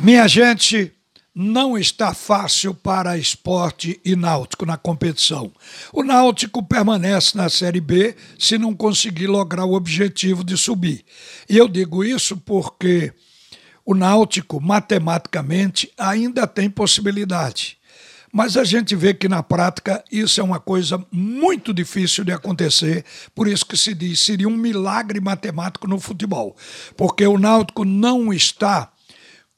Minha gente, não está fácil para esporte e náutico na competição. O náutico permanece na Série B se não conseguir lograr o objetivo de subir. E eu digo isso porque o náutico, matematicamente, ainda tem possibilidade. Mas a gente vê que na prática isso é uma coisa muito difícil de acontecer, por isso que se diz seria um milagre matemático no futebol, porque o Náutico não está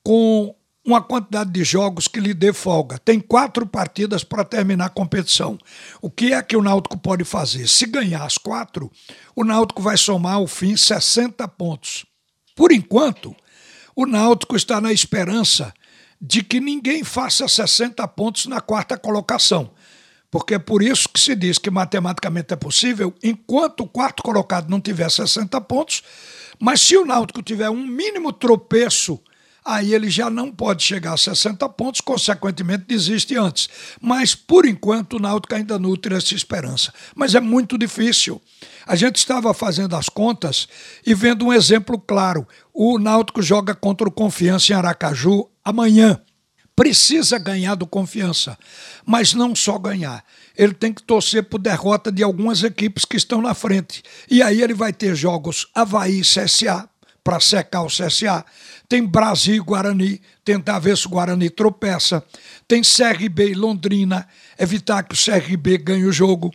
com uma quantidade de jogos que lhe dê folga. Tem quatro partidas para terminar a competição. O que é que o Náutico pode fazer? Se ganhar as quatro, o Náutico vai somar ao fim 60 pontos. Por enquanto, o Náutico está na esperança de que ninguém faça 60 pontos na quarta colocação. Porque é por isso que se diz que matematicamente é possível, enquanto o quarto colocado não tiver 60 pontos, mas se o Náutico tiver um mínimo tropeço aí ele já não pode chegar a 60 pontos, consequentemente desiste antes. Mas, por enquanto, o Náutico ainda nutre essa esperança. Mas é muito difícil. A gente estava fazendo as contas e vendo um exemplo claro. O Náutico joga contra o Confiança em Aracaju amanhã. Precisa ganhar do Confiança, mas não só ganhar. Ele tem que torcer por derrota de algumas equipes que estão na frente. E aí ele vai ter jogos Havaí e CSA, para secar o CSA. Tem Brasil e Guarani, tentar ver se o Guarani tropeça. Tem CRB e Londrina, evitar que o CRB ganhe o jogo.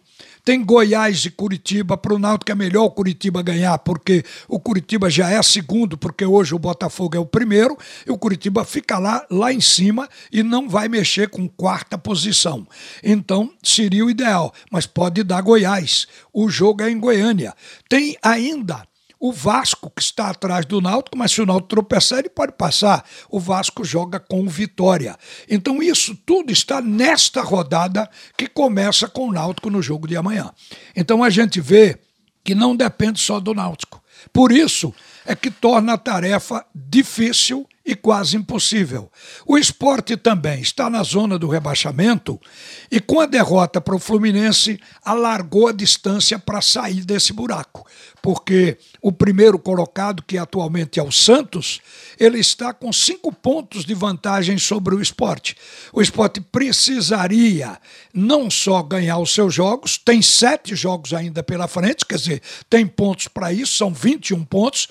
Tem Goiás e Curitiba, para o Náutico é melhor o Curitiba ganhar, porque o Curitiba já é segundo, porque hoje o Botafogo é o primeiro, e o Curitiba fica lá, lá em cima e não vai mexer com quarta posição. Então, seria o ideal, mas pode dar Goiás. O jogo é em Goiânia. Tem ainda o Vasco, que está atrás do Náutico, mas se o Náutico tropeçar, ele pode passar. O Vasco joga com vitória. Então, isso tudo está nesta rodada que começa com o Náutico no jogo de amanhã. Então, a gente vê que não depende só do Náutico. Por isso é que torna a tarefa difícil e quase impossível. O esporte também está na zona do rebaixamento e, com a derrota para o Fluminense, alargou a distância para sair desse buraco. Porque o primeiro colocado, que atualmente é o Santos, ele está com cinco pontos de vantagem sobre o esporte. O esporte precisaria não só ganhar os seus jogos, tem sete jogos ainda pela frente, quer dizer, tem pontos para isso, são 21 pontos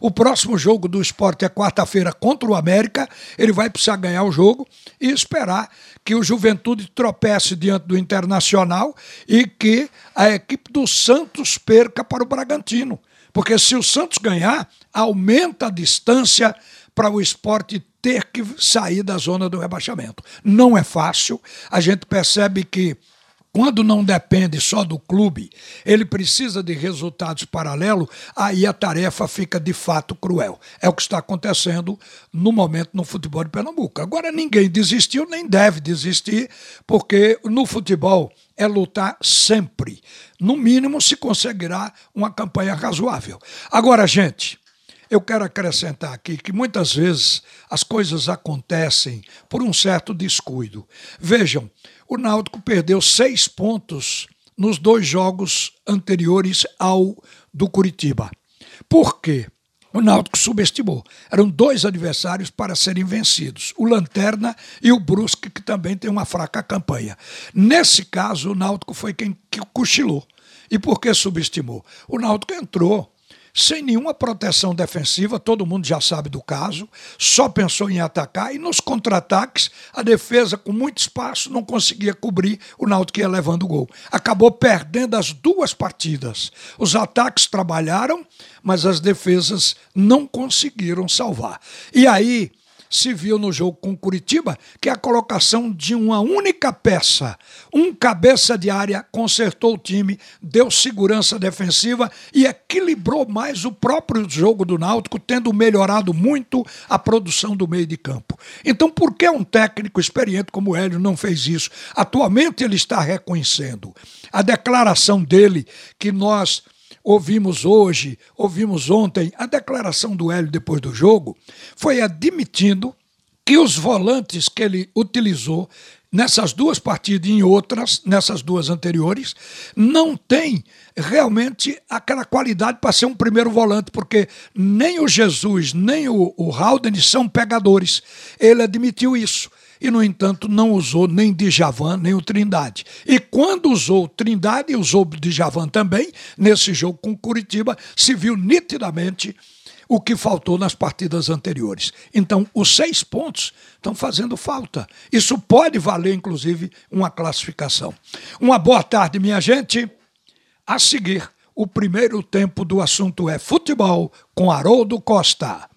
o próximo jogo do esporte é quarta-feira contra o América. Ele vai precisar ganhar o jogo e esperar que o Juventude tropece diante do Internacional e que a equipe do Santos perca para o Bragantino. Porque se o Santos ganhar, aumenta a distância para o esporte ter que sair da zona do rebaixamento. Não é fácil. A gente percebe que quando não depende só do clube, ele precisa de resultados paralelos, aí a tarefa fica de fato cruel. É o que está acontecendo no momento no futebol de Pernambuco. Agora, ninguém desistiu, nem deve desistir, porque no futebol é lutar sempre. No mínimo, se conseguirá uma campanha razoável. Agora, gente. Eu quero acrescentar aqui que muitas vezes as coisas acontecem por um certo descuido. Vejam, o Náutico perdeu seis pontos nos dois jogos anteriores ao do Curitiba. Por quê? O Náutico subestimou. Eram dois adversários para serem vencidos, o Lanterna e o Brusque, que também tem uma fraca campanha. Nesse caso, o Náutico foi quem cochilou. E por que subestimou? O Náutico entrou sem nenhuma proteção defensiva, todo mundo já sabe do caso, só pensou em atacar e nos contra-ataques a defesa com muito espaço não conseguia cobrir, o Náutico ia levando o gol. Acabou perdendo as duas partidas. Os ataques trabalharam, mas as defesas não conseguiram salvar. E aí se viu no jogo com Curitiba, que é a colocação de uma única peça, um cabeça de área, consertou o time, deu segurança defensiva e equilibrou mais o próprio jogo do Náutico, tendo melhorado muito a produção do meio de campo. Então, por que um técnico experiente como Hélio não fez isso? Atualmente ele está reconhecendo. A declaração dele que nós ouvimos hoje, ouvimos ontem, a declaração do Hélio depois do jogo, foi admitindo que os volantes que ele utilizou nessas duas partidas e em outras, nessas duas anteriores, não tem realmente aquela qualidade para ser um primeiro volante, porque nem o Jesus, nem o, o Haldane são pegadores. Ele admitiu isso. E, no entanto, não usou nem Djavan, nem o Trindade. E quando usou o Trindade e usou o Djavan também, nesse jogo com Curitiba, se viu nitidamente o que faltou nas partidas anteriores. Então, os seis pontos estão fazendo falta. Isso pode valer, inclusive, uma classificação. Uma boa tarde, minha gente. A seguir, o primeiro tempo do assunto é futebol com Haroldo Costa.